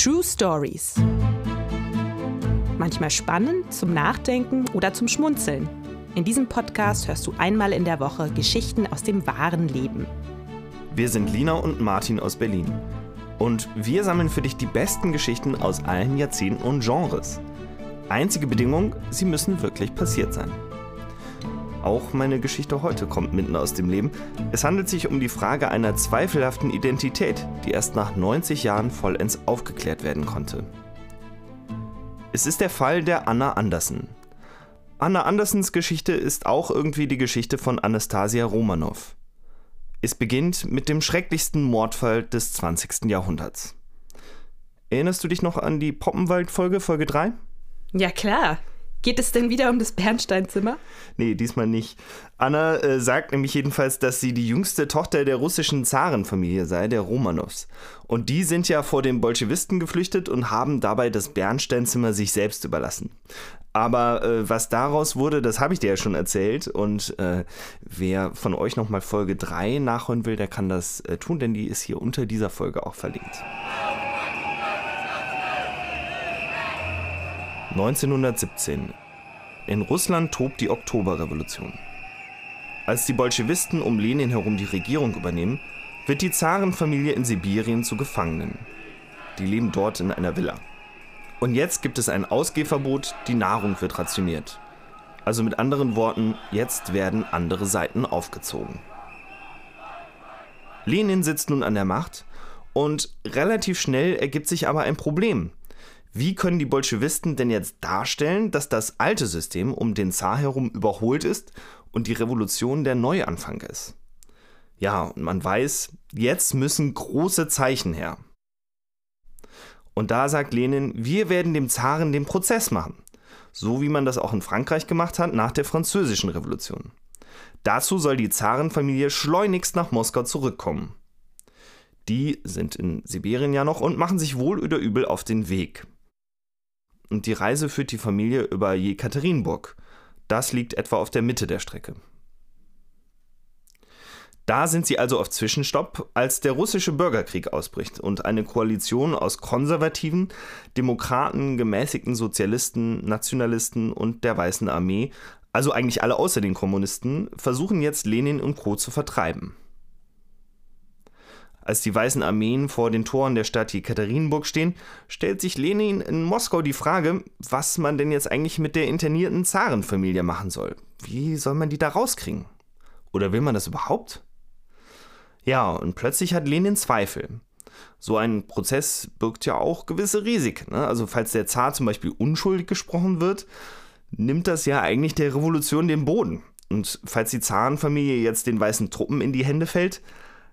True Stories. Manchmal spannend, zum Nachdenken oder zum Schmunzeln. In diesem Podcast hörst du einmal in der Woche Geschichten aus dem wahren Leben. Wir sind Lina und Martin aus Berlin. Und wir sammeln für dich die besten Geschichten aus allen Jahrzehnten und Genres. Einzige Bedingung, sie müssen wirklich passiert sein. Auch meine Geschichte heute kommt mitten aus dem Leben. Es handelt sich um die Frage einer zweifelhaften Identität, die erst nach 90 Jahren vollends aufgeklärt werden konnte. Es ist der Fall der Anna Andersen. Anna Andersens Geschichte ist auch irgendwie die Geschichte von Anastasia Romanow. Es beginnt mit dem schrecklichsten Mordfall des 20. Jahrhunderts. Erinnerst du dich noch an die Poppenwald-Folge, Folge 3? Ja, klar. Geht es denn wieder um das Bernsteinzimmer? Nee, diesmal nicht. Anna äh, sagt nämlich jedenfalls, dass sie die jüngste Tochter der russischen Zarenfamilie sei, der Romanows. Und die sind ja vor den Bolschewisten geflüchtet und haben dabei das Bernsteinzimmer sich selbst überlassen. Aber äh, was daraus wurde, das habe ich dir ja schon erzählt. Und äh, wer von euch nochmal Folge 3 nachholen will, der kann das äh, tun, denn die ist hier unter dieser Folge auch verlinkt. 1917. In Russland tobt die Oktoberrevolution. Als die Bolschewisten um Lenin herum die Regierung übernehmen, wird die Zarenfamilie in Sibirien zu Gefangenen. Die leben dort in einer Villa. Und jetzt gibt es ein Ausgehverbot, die Nahrung wird rationiert. Also mit anderen Worten, jetzt werden andere Seiten aufgezogen. Lenin sitzt nun an der Macht und relativ schnell ergibt sich aber ein Problem. Wie können die Bolschewisten denn jetzt darstellen, dass das alte System um den Zar herum überholt ist und die Revolution der Neuanfang ist? Ja, und man weiß, jetzt müssen große Zeichen her. Und da sagt Lenin, wir werden dem Zaren den Prozess machen. So wie man das auch in Frankreich gemacht hat nach der Französischen Revolution. Dazu soll die Zarenfamilie schleunigst nach Moskau zurückkommen. Die sind in Sibirien ja noch und machen sich wohl oder übel auf den Weg und die Reise führt die Familie über Jekaterinburg. Das liegt etwa auf der Mitte der Strecke. Da sind sie also auf Zwischenstopp, als der russische Bürgerkrieg ausbricht und eine Koalition aus Konservativen, Demokraten, gemäßigten Sozialisten, Nationalisten und der Weißen Armee, also eigentlich alle außer den Kommunisten, versuchen jetzt Lenin und Co. zu vertreiben. Als die weißen Armeen vor den Toren der Stadt Jekaterinburg stehen, stellt sich Lenin in Moskau die Frage, was man denn jetzt eigentlich mit der internierten Zarenfamilie machen soll. Wie soll man die da rauskriegen? Oder will man das überhaupt? Ja, und plötzlich hat Lenin Zweifel. So ein Prozess birgt ja auch gewisse Risiken. Ne? Also falls der Zar zum Beispiel unschuldig gesprochen wird, nimmt das ja eigentlich der Revolution den Boden. Und falls die Zarenfamilie jetzt den weißen Truppen in die Hände fällt,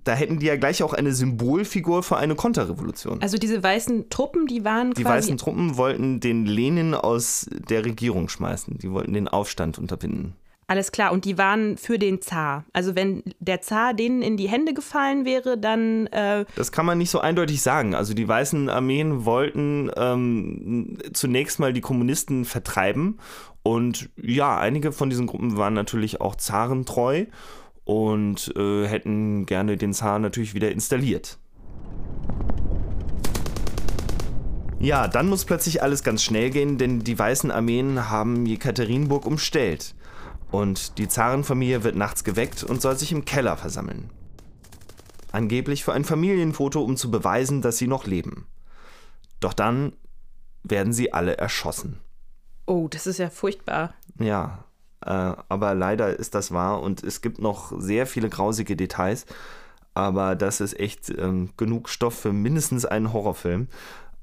da hätten die ja gleich auch eine Symbolfigur für eine Konterrevolution. Also diese weißen Truppen, die waren Die quasi weißen Truppen wollten den Lenin aus der Regierung schmeißen. Die wollten den Aufstand unterbinden. Alles klar, und die waren für den Zar. Also wenn der Zar denen in die Hände gefallen wäre, dann. Äh Das kann man nicht so eindeutig sagen. Also die weißen Armeen wollten ähm, zunächst mal die Kommunisten vertreiben. Und ja, einige von diesen Gruppen waren natürlich auch zarentreu und äh, hätten gerne den Zar natürlich wieder installiert. Ja, dann muss plötzlich alles ganz schnell gehen, denn die weißen Armeen haben Jekaterinburg umstellt. Und die Zarenfamilie wird nachts geweckt und soll sich im Keller versammeln. Angeblich für ein Familienfoto, um zu beweisen, dass sie noch leben. Doch dann werden sie alle erschossen. Oh, das ist ja furchtbar. Ja, aber leider ist das wahr und es gibt noch sehr viele grausige Details. Aber das ist echt ähm, genug Stoff für mindestens einen Horrorfilm.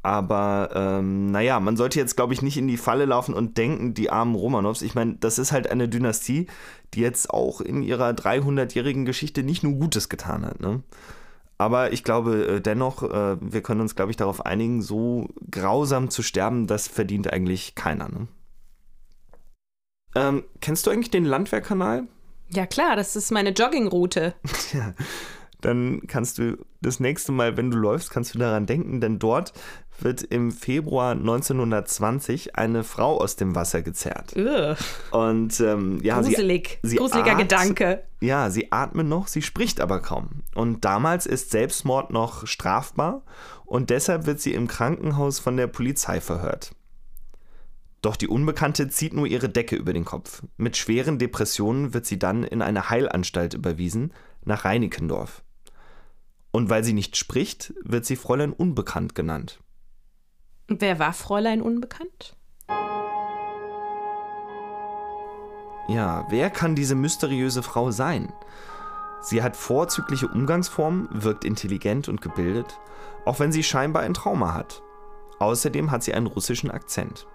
Aber ähm, naja, man sollte jetzt, glaube ich, nicht in die Falle laufen und denken, die armen Romanows. Ich meine, das ist halt eine Dynastie, die jetzt auch in ihrer 300-jährigen Geschichte nicht nur Gutes getan hat. Ne? Aber ich glaube äh, dennoch, äh, wir können uns, glaube ich, darauf einigen, so grausam zu sterben, das verdient eigentlich keiner. Ne? Ähm, kennst du eigentlich den Landwehrkanal? Ja klar, das ist meine Joggingroute. Ja. dann kannst du das nächste Mal, wenn du läufst, kannst du daran denken, denn dort wird im Februar 1920 eine Frau aus dem Wasser gezerrt. Ugh. Und ähm, ja, Gruselig. sie, sie Gruseliger Gedanke. Ja, sie atmet noch, sie spricht aber kaum. Und damals ist Selbstmord noch strafbar und deshalb wird sie im Krankenhaus von der Polizei verhört. Doch die Unbekannte zieht nur ihre Decke über den Kopf. Mit schweren Depressionen wird sie dann in eine Heilanstalt überwiesen, nach Reinickendorf. Und weil sie nicht spricht, wird sie Fräulein Unbekannt genannt. Wer war Fräulein Unbekannt? Ja, wer kann diese mysteriöse Frau sein? Sie hat vorzügliche Umgangsformen, wirkt intelligent und gebildet, auch wenn sie scheinbar ein Trauma hat. Außerdem hat sie einen russischen Akzent.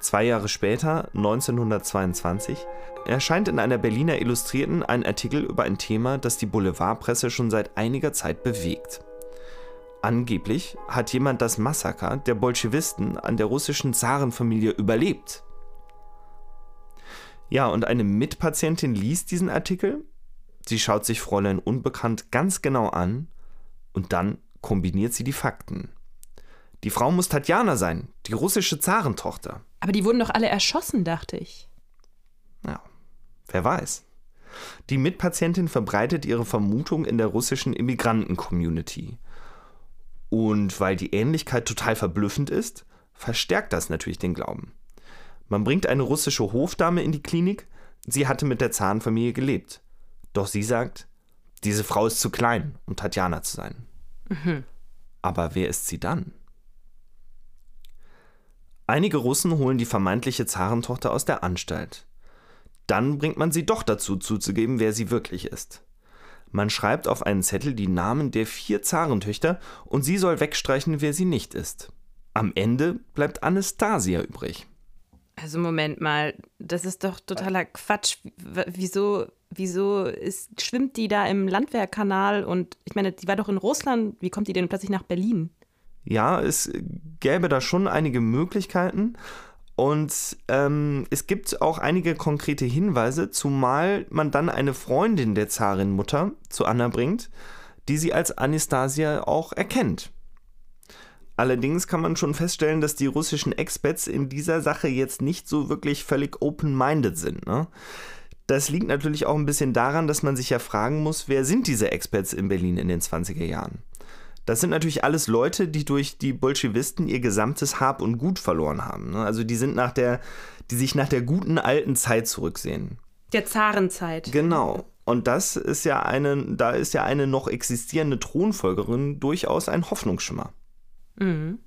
Zwei Jahre später, 1922, erscheint in einer Berliner Illustrierten ein Artikel über ein Thema, das die Boulevardpresse schon seit einiger Zeit bewegt. Angeblich hat jemand das Massaker der Bolschewisten an der russischen Zarenfamilie überlebt. Ja, und eine Mitpatientin liest diesen Artikel, sie schaut sich Fräulein Unbekannt ganz genau an und dann kombiniert sie die Fakten. Die Frau muss Tatjana sein, die russische Zarentochter. Aber die wurden doch alle erschossen, dachte ich. Ja, wer weiß. Die Mitpatientin verbreitet ihre Vermutung in der russischen Immigranten-Community. Und weil die Ähnlichkeit total verblüffend ist, verstärkt das natürlich den Glauben. Man bringt eine russische Hofdame in die Klinik, sie hatte mit der Zarenfamilie gelebt. Doch sie sagt, diese Frau ist zu klein, um Tatjana zu sein. Aber wer ist sie dann? Einige Russen holen die vermeintliche Zarentochter aus der Anstalt. Dann bringt man sie doch dazu zuzugeben, wer sie wirklich ist. Man schreibt auf einen Zettel die Namen der vier Zarentöchter und sie soll wegstreichen, wer sie nicht ist. Am Ende bleibt Anastasia übrig. Also Moment mal, das ist doch totaler Quatsch. Wieso, wieso ist, schwimmt die da im Landwehrkanal und ich meine, die war doch in Russland. Wie kommt die denn plötzlich nach Berlin? Ja, es gäbe da schon einige Möglichkeiten und ähm, es gibt auch einige konkrete Hinweise, zumal man dann eine Freundin der Zarinmutter zu Anna bringt, die sie als Anastasia auch erkennt. Allerdings kann man schon feststellen, dass die russischen Expats in dieser Sache jetzt nicht so wirklich völlig open-minded sind. Ne? Das liegt natürlich auch ein bisschen daran, dass man sich ja fragen muss, wer sind diese Expats in Berlin in den 20er Jahren? Das sind natürlich alles Leute, die durch die Bolschewisten ihr gesamtes Hab und Gut verloren haben. ne? Also die sind nach der, die sich nach der guten alten Zeit zurücksehen. Der Zarenzeit. Genau. Und das ist ja eine, da ist ja eine noch existierende Thronfolgerin durchaus ein Hoffnungsschimmer. Mhm.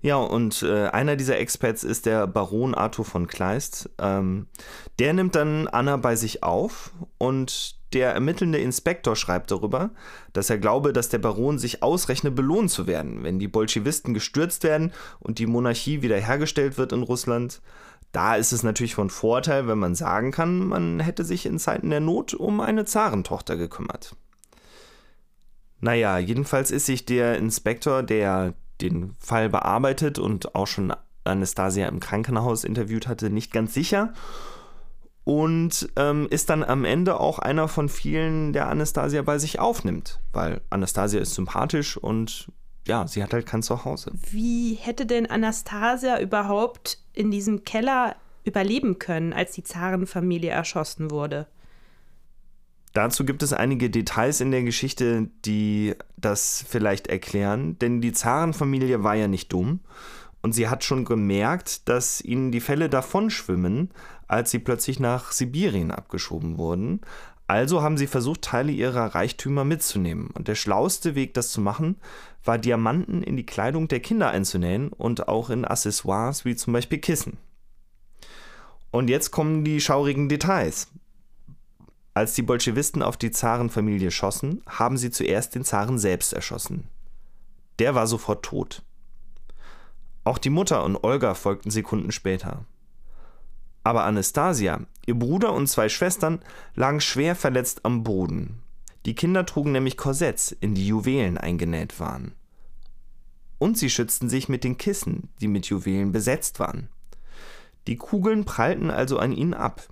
Ja, und äh, einer dieser Expats ist der Baron Arthur von Kleist. Ähm, der nimmt dann Anna bei sich auf und der ermittelnde Inspektor schreibt darüber, dass er glaube, dass der Baron sich ausrechne, belohnt zu werden, wenn die Bolschewisten gestürzt werden und die Monarchie wiederhergestellt wird in Russland. Da ist es natürlich von Vorteil, wenn man sagen kann, man hätte sich in Zeiten der Not um eine Zarentochter gekümmert. Naja, jedenfalls ist sich der Inspektor, der den Fall bearbeitet und auch schon Anastasia im Krankenhaus interviewt hatte, nicht ganz sicher. Und ähm, ist dann am Ende auch einer von vielen, der Anastasia bei sich aufnimmt. Weil Anastasia ist sympathisch und ja, sie hat halt kein Zuhause. Wie hätte denn Anastasia überhaupt in diesem Keller überleben können, als die Zarenfamilie erschossen wurde? Dazu gibt es einige Details in der Geschichte, die das vielleicht erklären, denn die Zarenfamilie war ja nicht dumm und sie hat schon gemerkt, dass ihnen die Fälle davonschwimmen, als sie plötzlich nach Sibirien abgeschoben wurden. Also haben sie versucht, Teile ihrer Reichtümer mitzunehmen. Und der schlauste Weg, das zu machen, war Diamanten in die Kleidung der Kinder einzunähen und auch in Accessoires wie zum Beispiel Kissen. Und jetzt kommen die schaurigen Details. Als die Bolschewisten auf die Zarenfamilie schossen, haben sie zuerst den Zaren selbst erschossen. Der war sofort tot. Auch die Mutter und Olga folgten Sekunden später. Aber Anastasia, ihr Bruder und zwei Schwestern lagen schwer verletzt am Boden. Die Kinder trugen nämlich Korsetts, in die Juwelen eingenäht waren. Und sie schützten sich mit den Kissen, die mit Juwelen besetzt waren. Die Kugeln prallten also an ihnen ab.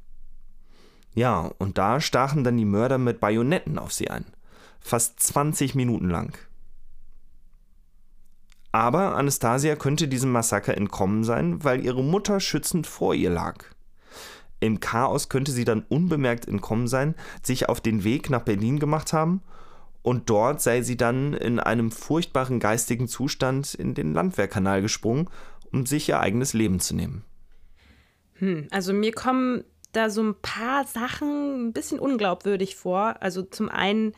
Ja, und da stachen dann die Mörder mit Bajonetten auf sie ein. Fast 20 Minuten lang. Aber Anastasia könnte diesem Massaker entkommen sein, weil ihre Mutter schützend vor ihr lag. Im Chaos könnte sie dann unbemerkt entkommen sein, sich auf den Weg nach Berlin gemacht haben und dort sei sie dann in einem furchtbaren geistigen Zustand in den Landwehrkanal gesprungen, um sich ihr eigenes Leben zu nehmen. Hm, also mir kommen da so ein paar Sachen ein bisschen unglaubwürdig vor. Also zum einen,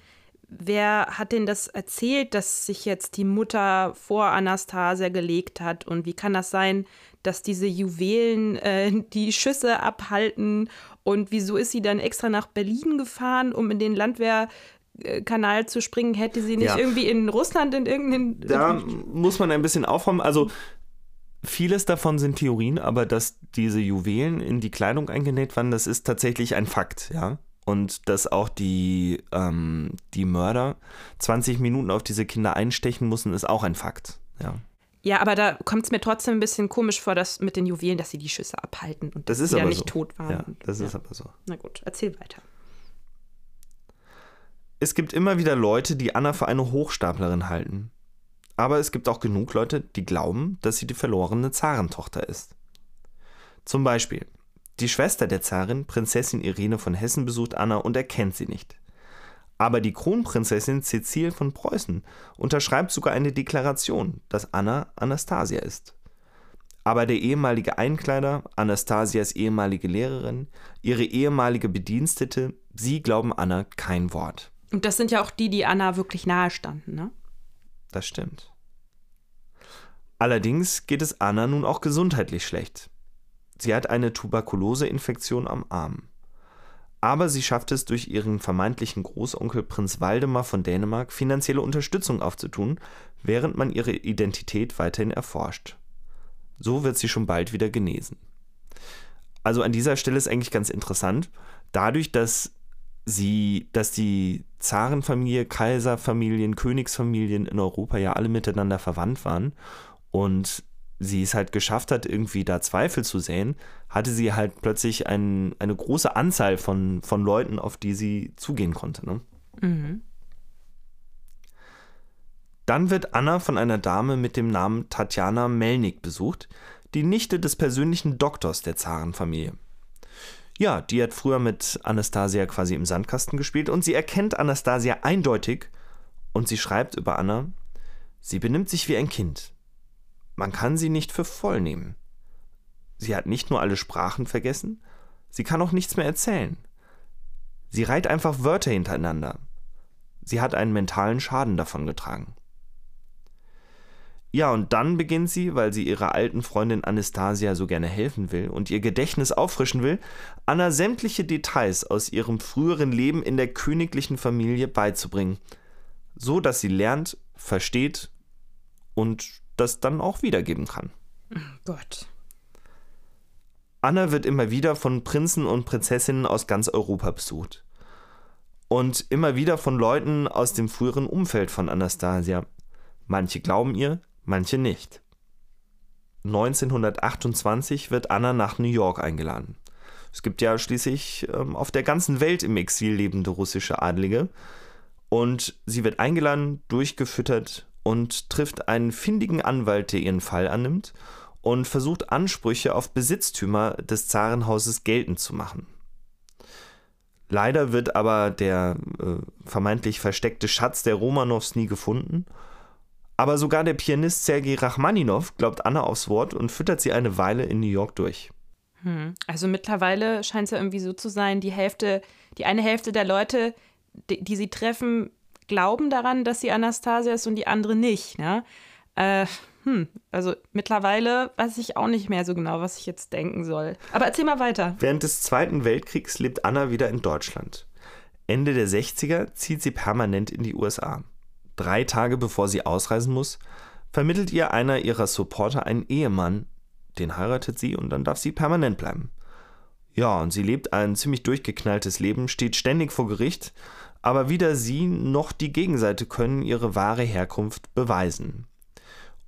wer hat denn das erzählt, dass sich jetzt die Mutter vor Anastasia gelegt hat? Und wie kann das sein, dass diese Juwelen äh, die Schüsse abhalten? Und wieso ist sie dann extra nach Berlin gefahren, um in den Landwehrkanal zu springen? Hätte sie nicht ja. irgendwie in Russland in irgendeinen. Da muss man ein bisschen aufräumen. Also Vieles davon sind Theorien, aber dass diese Juwelen in die Kleidung eingenäht waren, das ist tatsächlich ein Fakt, ja. Und dass auch die, ähm, die Mörder 20 Minuten auf diese Kinder einstechen mussten, ist auch ein Fakt, ja. Ja, aber da kommt es mir trotzdem ein bisschen komisch vor, dass mit den Juwelen, dass sie die Schüsse abhalten und das dass sie ja nicht so. tot waren. Ja, das ja. ist aber so. Na gut, erzähl weiter. Es gibt immer wieder Leute, die Anna für eine Hochstaplerin halten. Aber es gibt auch genug Leute, die glauben, dass sie die verlorene Zarentochter ist. Zum Beispiel, die Schwester der Zarin, Prinzessin Irene von Hessen, besucht Anna und erkennt sie nicht. Aber die Kronprinzessin Cecile von Preußen unterschreibt sogar eine Deklaration, dass Anna Anastasia ist. Aber der ehemalige Einkleider, Anastasias ehemalige Lehrerin, ihre ehemalige Bedienstete, sie glauben Anna kein Wort. Und das sind ja auch die, die Anna wirklich nahe standen, ne? Das stimmt. Allerdings geht es Anna nun auch gesundheitlich schlecht. Sie hat eine Tuberkuloseinfektion am Arm. Aber sie schafft es durch ihren vermeintlichen Großonkel Prinz Waldemar von Dänemark finanzielle Unterstützung aufzutun, während man ihre Identität weiterhin erforscht. So wird sie schon bald wieder genesen. Also an dieser Stelle ist eigentlich ganz interessant, dadurch, dass sie, dass die Zarenfamilie, Kaiserfamilien, Königsfamilien in Europa ja alle miteinander verwandt waren und sie es halt geschafft hat, irgendwie da Zweifel zu säen, hatte sie halt plötzlich ein, eine große Anzahl von, von Leuten, auf die sie zugehen konnte. Ne? Mhm. Dann wird Anna von einer Dame mit dem Namen Tatjana Melnik besucht, die Nichte des persönlichen Doktors der Zarenfamilie. Ja, die hat früher mit Anastasia quasi im Sandkasten gespielt und sie erkennt Anastasia eindeutig und sie schreibt über Anna, sie benimmt sich wie ein Kind. Man kann sie nicht für voll nehmen. Sie hat nicht nur alle Sprachen vergessen, sie kann auch nichts mehr erzählen. Sie reiht einfach Wörter hintereinander. Sie hat einen mentalen Schaden davongetragen. Ja, und dann beginnt sie, weil sie ihrer alten Freundin Anastasia so gerne helfen will und ihr Gedächtnis auffrischen will, Anna sämtliche Details aus ihrem früheren Leben in der königlichen Familie beizubringen, so dass sie lernt, versteht und das dann auch wiedergeben kann. Oh Gott. Anna wird immer wieder von Prinzen und Prinzessinnen aus ganz Europa besucht. Und immer wieder von Leuten aus dem früheren Umfeld von Anastasia. Manche glauben ihr, manche nicht. 1928 wird Anna nach New York eingeladen. Es gibt ja schließlich ähm, auf der ganzen Welt im Exil lebende russische Adlige. Und sie wird eingeladen, durchgefüttert und trifft einen findigen Anwalt, der ihren Fall annimmt und versucht Ansprüche auf Besitztümer des Zarenhauses geltend zu machen. Leider wird aber der äh, vermeintlich versteckte Schatz der Romanows nie gefunden aber sogar der Pianist Sergei Rachmaninow glaubt Anna aufs Wort und füttert sie eine Weile in New York durch. Hm. Also mittlerweile scheint es ja irgendwie so zu sein, die Hälfte, die eine Hälfte der Leute, die, die sie treffen, glauben daran, dass sie Anastasia ist und die andere nicht. Ne? Äh, hm, also mittlerweile weiß ich auch nicht mehr so genau, was ich jetzt denken soll. Aber erzähl mal weiter. Während des Zweiten Weltkriegs lebt Anna wieder in Deutschland. Ende der 60er zieht sie permanent in die USA drei Tage bevor sie ausreisen muss, vermittelt ihr einer ihrer Supporter einen Ehemann, den heiratet sie und dann darf sie permanent bleiben. Ja, und sie lebt ein ziemlich durchgeknalltes Leben, steht ständig vor Gericht, aber weder sie noch die Gegenseite können ihre wahre Herkunft beweisen.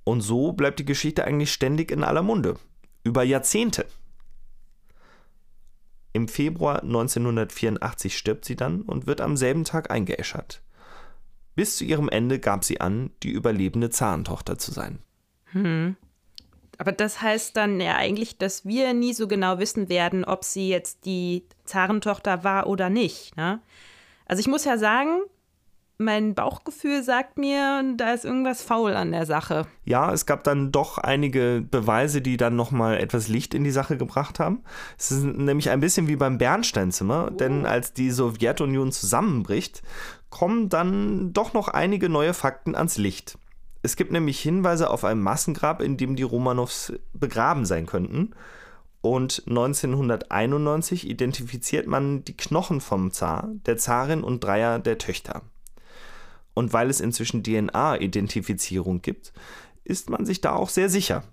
Und so bleibt die Geschichte eigentlich ständig in aller Munde. Über Jahrzehnte. Im Februar 1984 stirbt sie dann und wird am selben Tag eingeäschert. Bis zu ihrem Ende gab sie an, die überlebende Zarentochter zu sein. Hm. Aber das heißt dann ja eigentlich, dass wir nie so genau wissen werden, ob sie jetzt die Zarentochter war oder nicht. Ne? Also ich muss ja sagen, mein Bauchgefühl sagt mir, da ist irgendwas faul an der Sache. Ja, es gab dann doch einige Beweise, die dann nochmal etwas Licht in die Sache gebracht haben. Es ist nämlich ein bisschen wie beim Bernsteinzimmer, oh. denn als die Sowjetunion zusammenbricht, kommen dann doch noch einige neue Fakten ans Licht. Es gibt nämlich Hinweise auf ein Massengrab, in dem die Romanows begraben sein könnten. Und 1991 identifiziert man die Knochen vom Zar, der Zarin und dreier der Töchter. Und weil es inzwischen DNA-Identifizierung gibt, ist man sich da auch sehr sicher.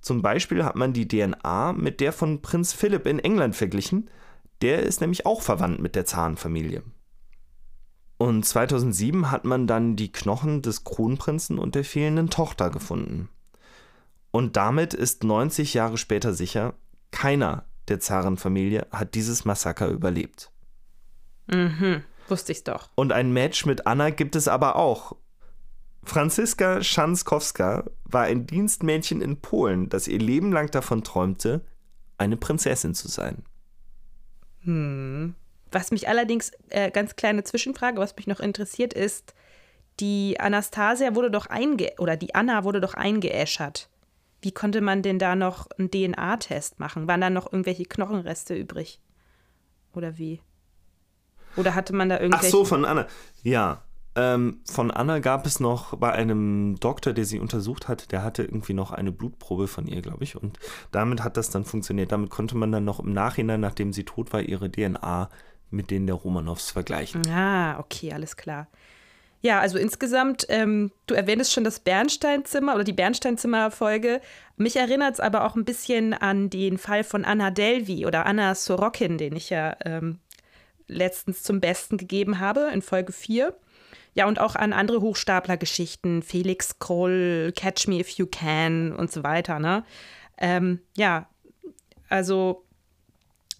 Zum Beispiel hat man die DNA mit der von Prinz Philipp in England verglichen. Der ist nämlich auch verwandt mit der Zarenfamilie. Und 2007 hat man dann die Knochen des Kronprinzen und der fehlenden Tochter gefunden. Und damit ist 90 Jahre später sicher, keiner der Zarenfamilie hat dieses Massaker überlebt. Mhm. Wusste ich's doch. Und ein Match mit Anna gibt es aber auch. Franziska Schanskowska war ein Dienstmädchen in Polen, das ihr Leben lang davon träumte, eine Prinzessin zu sein. Hm. Was mich allerdings, äh, ganz kleine Zwischenfrage, was mich noch interessiert ist, die Anastasia wurde doch einge oder die Anna wurde doch eingeäschert. Wie konnte man denn da noch einen DNA-Test machen? Waren da noch irgendwelche Knochenreste übrig? Oder wie? Oder hatte man da irgendwelche... Ach so, von Anna. Ja, ähm, von Anna gab es noch bei einem Doktor, der sie untersucht hat, der hatte irgendwie noch eine Blutprobe von ihr, glaube ich. Und damit hat das dann funktioniert. Damit konnte man dann noch im Nachhinein, nachdem sie tot war, ihre DNA mit denen der Romanows vergleichen. Ah, okay, alles klar. Ja, also insgesamt, ähm, du erwähntest schon das Bernsteinzimmer oder die Bernsteinzimmer-Folge. Mich erinnert es aber auch ein bisschen an den Fall von Anna Delvi oder Anna Sorokin, den ich ja ähm, letztens zum Besten gegeben habe in Folge 4. Ja, und auch an andere Hochstapler-Geschichten, Felix Kroll, Catch Me If You Can und so weiter. Ne? Ähm, ja, also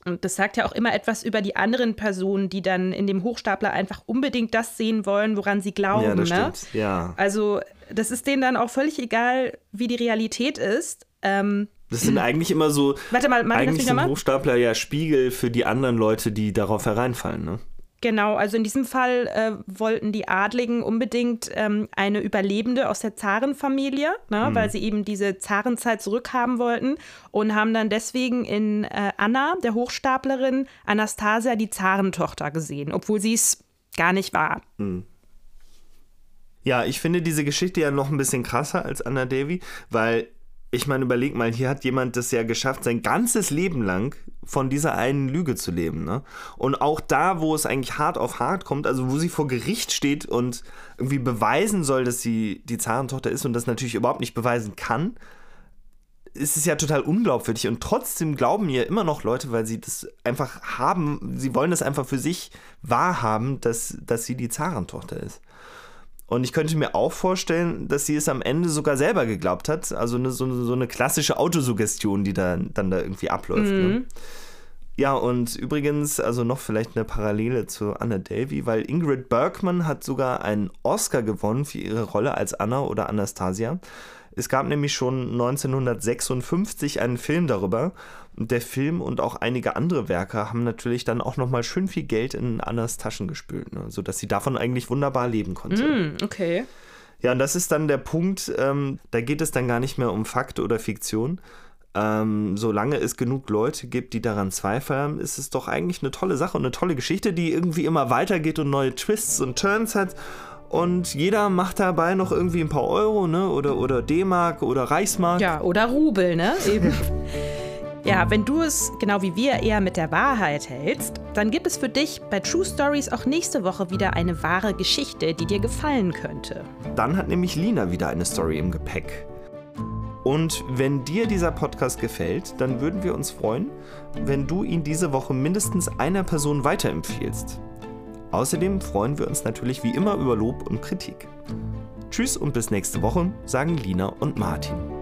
und das sagt ja auch immer etwas über die anderen Personen, die dann in dem Hochstapler einfach unbedingt das sehen wollen, woran sie glauben. Ja, das ne? stimmt. Ja. Also das ist denen dann auch völlig egal, wie die Realität ist. Ähm, das sind eigentlich immer so. Warte mal, eigentlich sind Hochstapler ja Spiegel für die anderen Leute, die darauf hereinfallen, ne? Genau, also in diesem Fall äh, wollten die Adligen unbedingt ähm, eine Überlebende aus der Zarenfamilie, ne, mhm. weil sie eben diese Zarenzeit zurückhaben wollten und haben dann deswegen in äh, Anna, der Hochstaplerin, Anastasia, die Zarentochter gesehen, obwohl sie es gar nicht war. Mhm. Ja, ich finde diese Geschichte ja noch ein bisschen krasser als Anna Devi, weil ich meine, überleg mal, hier hat jemand das ja geschafft, sein ganzes Leben lang von dieser einen Lüge zu leben. Ne? Und auch da, wo es eigentlich hart auf hart kommt, also wo sie vor Gericht steht und irgendwie beweisen soll, dass sie die Zarentochter ist und das natürlich überhaupt nicht beweisen kann, ist es ja total unglaubwürdig. Und trotzdem glauben ihr immer noch Leute, weil sie das einfach haben, sie wollen das einfach für sich wahrhaben, dass, dass sie die Zarentochter ist. Und ich könnte mir auch vorstellen, dass sie es am Ende sogar selber geglaubt hat. Also eine, so, eine, so eine klassische Autosuggestion, die da, dann da irgendwie abläuft. Ne? Mhm. Ne? Ja, und übrigens, also noch vielleicht eine Parallele zu Anna Delvey, weil Ingrid Bergman hat sogar einen Oscar gewonnen für ihre Rolle als Anna oder Anastasia. Es gab nämlich schon 1956 einen Film darüber. Und der Film und auch einige andere Werke haben natürlich dann auch nochmal schön viel Geld in Annas Taschen gespült, ne? sodass sie davon eigentlich wunderbar leben konnte. Mm, okay. Ja, und das ist dann der Punkt, ähm, da geht es dann gar nicht mehr um Fakt oder Fiktion. Ähm, solange es genug Leute gibt, die daran zweifeln, ist es doch eigentlich eine tolle Sache und eine tolle Geschichte, die irgendwie immer weitergeht und neue Twists und Turns hat und jeder macht dabei noch irgendwie ein paar Euro, ne? Oder, oder D-Mark oder Reichsmark. Ja, oder Rubel, ne? Eben. Ja, wenn du es genau wie wir eher mit der Wahrheit hältst, dann gibt es für dich bei True Stories auch nächste Woche wieder eine wahre Geschichte, die dir gefallen könnte. Dann hat nämlich Lina wieder eine Story im Gepäck. Und wenn dir dieser Podcast gefällt, dann würden wir uns freuen, wenn du ihn diese Woche mindestens einer Person weiterempfiehlst. Außerdem freuen wir uns natürlich wie immer über Lob und Kritik. Tschüss und bis nächste Woche, sagen Lina und Martin.